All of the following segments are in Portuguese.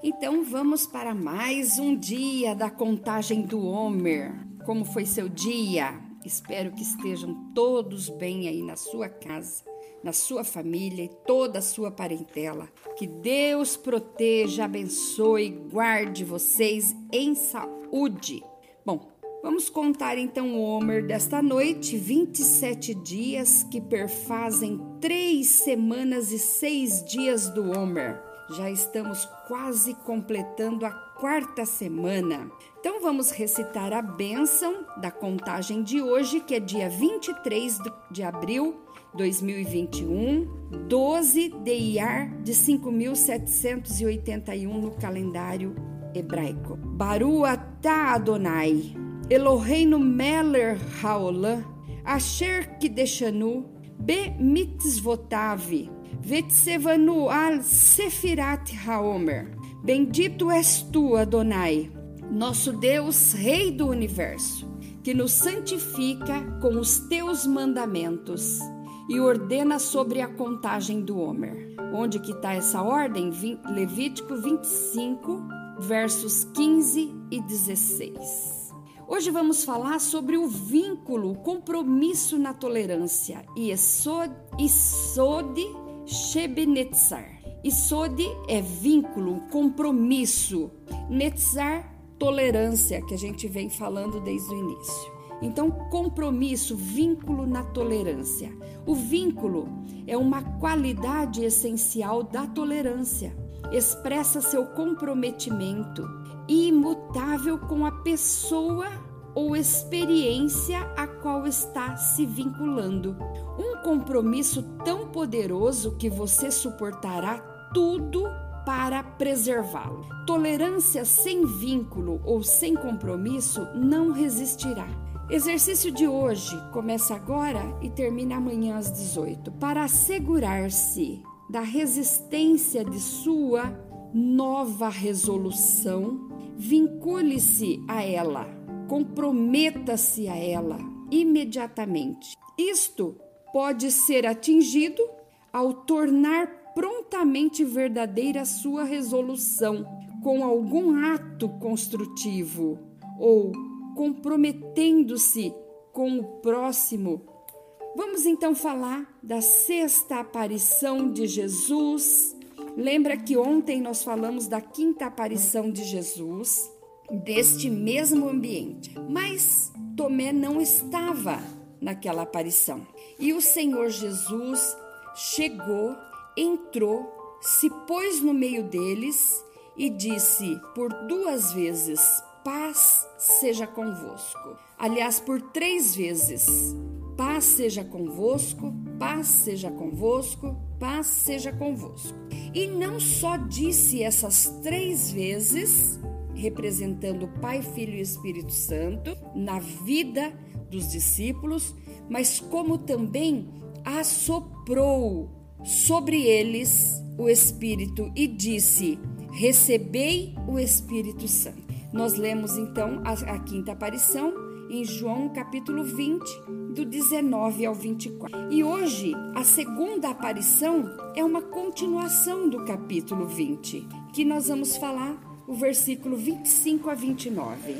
Então vamos para mais um dia da contagem do Homer. Como foi seu dia? Espero que estejam todos bem aí na sua casa, na sua família e toda a sua parentela. Que Deus proteja, abençoe, guarde vocês em saúde. Bom, vamos contar então o Homer desta noite, 27 dias que perfazem três semanas e seis dias do Homer já estamos quase completando a quarta semana. Então vamos recitar a bênção da contagem de hoje, que é dia 23 de abril 2021, 12 de Iar de 5781 no calendário hebraico. Baru atah Adonai, Eloheinu meler haolam, asher kideshanu, be mitzvotavi, Vetsevanu al Sefirat Haomer. Bendito és tu, Adonai, nosso Deus, Rei do universo, que nos santifica com os teus mandamentos e ordena sobre a contagem do Homer. Onde que está essa ordem? Levítico 25, versos 15 e 16. Hoje vamos falar sobre o vínculo, compromisso na tolerância. Isod, Isode Shebenetzar. Isode é vínculo, compromisso. Netzar, tolerância, que a gente vem falando desde o início. Então, compromisso, vínculo na tolerância. O vínculo é uma qualidade essencial da tolerância. Expressa seu comprometimento imutável com a pessoa ou experiência a qual está se vinculando. Um compromisso tão poderoso que você suportará tudo para preservá-lo. Tolerância sem vínculo ou sem compromisso não resistirá. Exercício de hoje começa agora e termina amanhã às 18. Para assegurar-se da resistência de sua nova resolução, vincule-se a ela, comprometa-se a ela imediatamente. Isto pode ser atingido ao tornar prontamente verdadeira sua resolução com algum ato construtivo ou comprometendo-se com o próximo. Vamos então falar da sexta aparição de Jesus. Lembra que ontem nós falamos da quinta aparição de Jesus, deste mesmo ambiente. Mas Tomé não estava naquela aparição. E o Senhor Jesus chegou, entrou, se pôs no meio deles e disse por duas vezes: Paz seja convosco. Aliás, por três vezes: Paz seja convosco, paz seja convosco, paz seja convosco. E não só disse essas três vezes, representando Pai, Filho e Espírito Santo, na vida dos discípulos, mas como também assoprou sobre eles o Espírito e disse: Recebei o Espírito Santo. Nós lemos então a, a quinta aparição em João capítulo 20, do 19 ao 24. E hoje, a segunda aparição é uma continuação do capítulo 20, que nós vamos falar o versículo 25 a 29.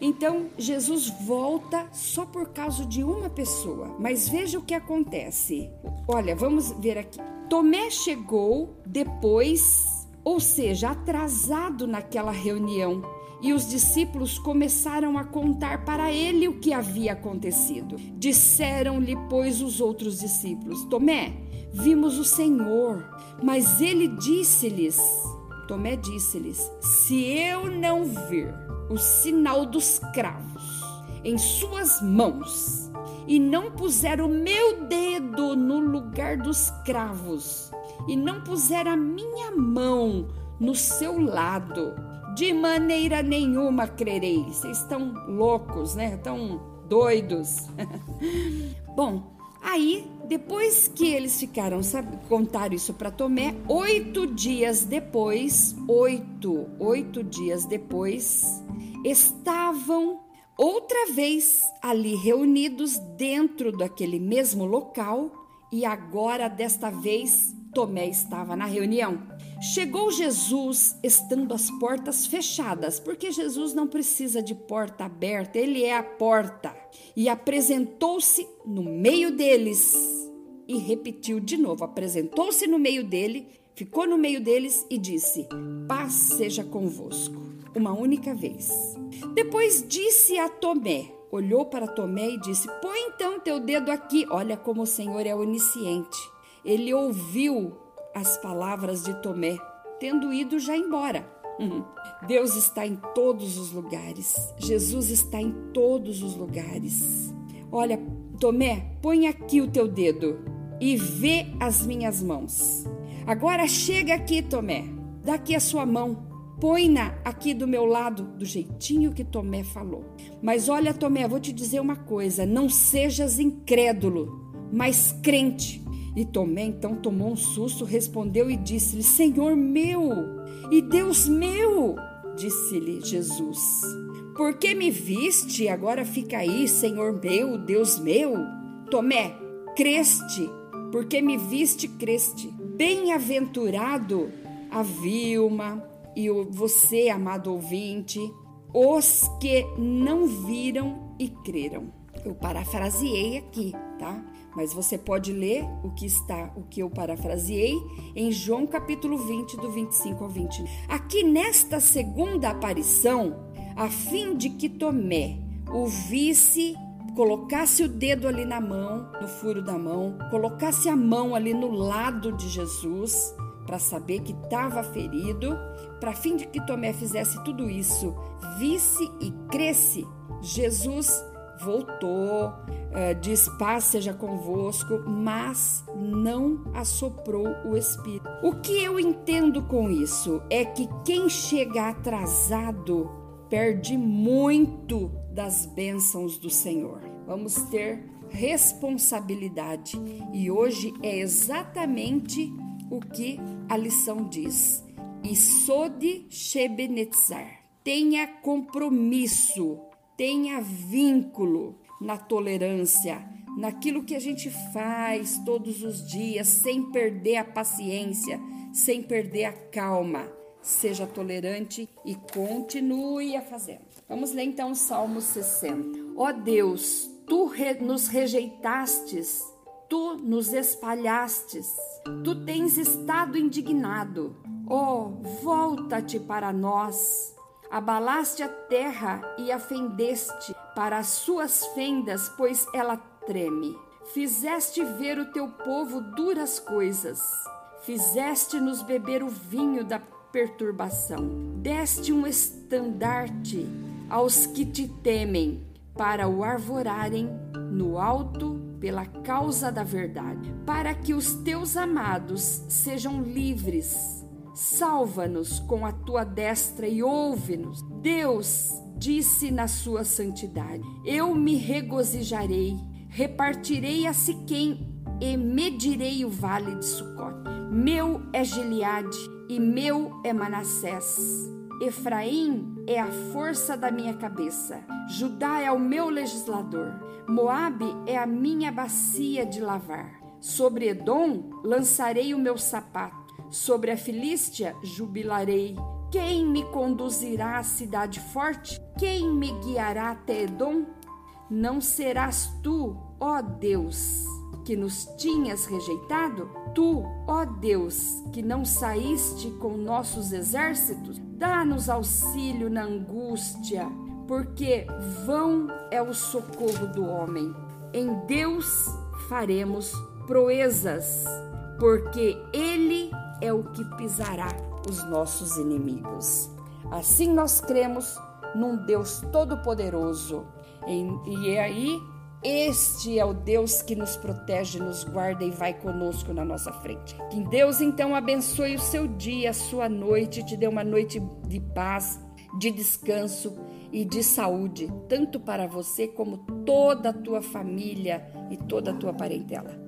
Então, Jesus volta só por causa de uma pessoa. Mas veja o que acontece. Olha, vamos ver aqui. Tomé chegou depois, ou seja, atrasado naquela reunião. E os discípulos começaram a contar para ele o que havia acontecido. Disseram-lhe, pois, os outros discípulos: Tomé, vimos o Senhor. Mas ele disse-lhes: Tomé disse-lhes: Se eu não vir o sinal dos cravos em suas mãos e não puser o meu dedo no lugar dos cravos e não puser a minha mão no seu lado, de maneira nenhuma crerei. Vocês estão loucos, né? Estão doidos. Bom, Aí, depois que eles ficaram, sabe, contaram isso para Tomé, oito dias depois, oito, oito dias depois, estavam outra vez ali reunidos dentro daquele mesmo local e agora desta vez Tomé estava na reunião. Chegou Jesus estando as portas fechadas, porque Jesus não precisa de porta aberta, ele é a porta. E apresentou-se no meio deles e repetiu de novo: apresentou-se no meio dele, ficou no meio deles e disse: Paz seja convosco. Uma única vez. Depois disse a Tomé: olhou para Tomé e disse: Põe então teu dedo aqui. Olha como o Senhor é onisciente. Ele ouviu as palavras de Tomé, tendo ido já embora. Uhum. Deus está em todos os lugares. Jesus está em todos os lugares. Olha, Tomé, põe aqui o teu dedo e vê as minhas mãos. Agora chega aqui, Tomé. Dá aqui a sua mão. Põe-na aqui do meu lado, do jeitinho que Tomé falou. Mas olha, Tomé, vou te dizer uma coisa: não sejas incrédulo, mas crente. E Tomé então tomou um susto, respondeu e disse-lhe: Senhor meu e Deus meu, disse-lhe Jesus. Por que me viste? Agora fica aí, Senhor meu, Deus meu. Tomé, creste, porque me viste, creste. Bem-aventurado a Vilma e você, amado ouvinte, os que não viram e creram. Eu parafraseei aqui, tá? Mas você pode ler o que está, o que eu parafraseei em João capítulo 20, do 25 ao 20. Aqui nesta segunda aparição, a fim de que Tomé o visse, colocasse o dedo ali na mão, no furo da mão, colocasse a mão ali no lado de Jesus, para saber que estava ferido, para fim de que Tomé fizesse tudo isso, visse e cresce, Jesus voltou, uh, diz paz seja convosco, mas não assoprou o Espírito. O que eu entendo com isso é que quem chega atrasado perde muito das bênçãos do Senhor. Vamos ter responsabilidade e hoje é exatamente o que a lição diz. Isode Shebenetzar. Tenha compromisso tenha vínculo na tolerância, naquilo que a gente faz todos os dias, sem perder a paciência, sem perder a calma. Seja tolerante e continue a fazer. Vamos ler então o Salmo 60. Ó oh Deus, tu re nos rejeitastes, tu nos espalhastes, tu tens estado indignado. Oh, volta-te para nós Abalaste a terra e a fendeste para as suas fendas, pois ela treme. Fizeste ver o teu povo duras coisas. Fizeste-nos beber o vinho da perturbação. Deste um estandarte aos que te temem, para o arvorarem no alto pela causa da verdade, para que os teus amados sejam livres Salva-nos com a tua destra e ouve-nos. Deus disse na sua santidade: Eu me regozijarei, repartirei a Siquém e medirei o vale de Sucote. Meu é Gileade e meu é Manassés. Efraim é a força da minha cabeça. Judá é o meu legislador. Moabe é a minha bacia de lavar. Sobre Edom lançarei o meu sapato Sobre a Filístia jubilarei. Quem me conduzirá à cidade forte? Quem me guiará até Edom? Não serás tu, ó Deus, que nos tinhas rejeitado? Tu, ó Deus, que não saíste com nossos exércitos? Dá-nos auxílio na angústia, porque vão é o socorro do homem. Em Deus faremos proezas, porque Ele é o que pisará os nossos inimigos. Assim nós cremos num Deus todo-poderoso. E é aí, este é o Deus que nos protege, nos guarda e vai conosco na nossa frente. Que Deus então abençoe o seu dia, a sua noite, te dê uma noite de paz, de descanso e de saúde, tanto para você como toda a tua família e toda a tua parentela.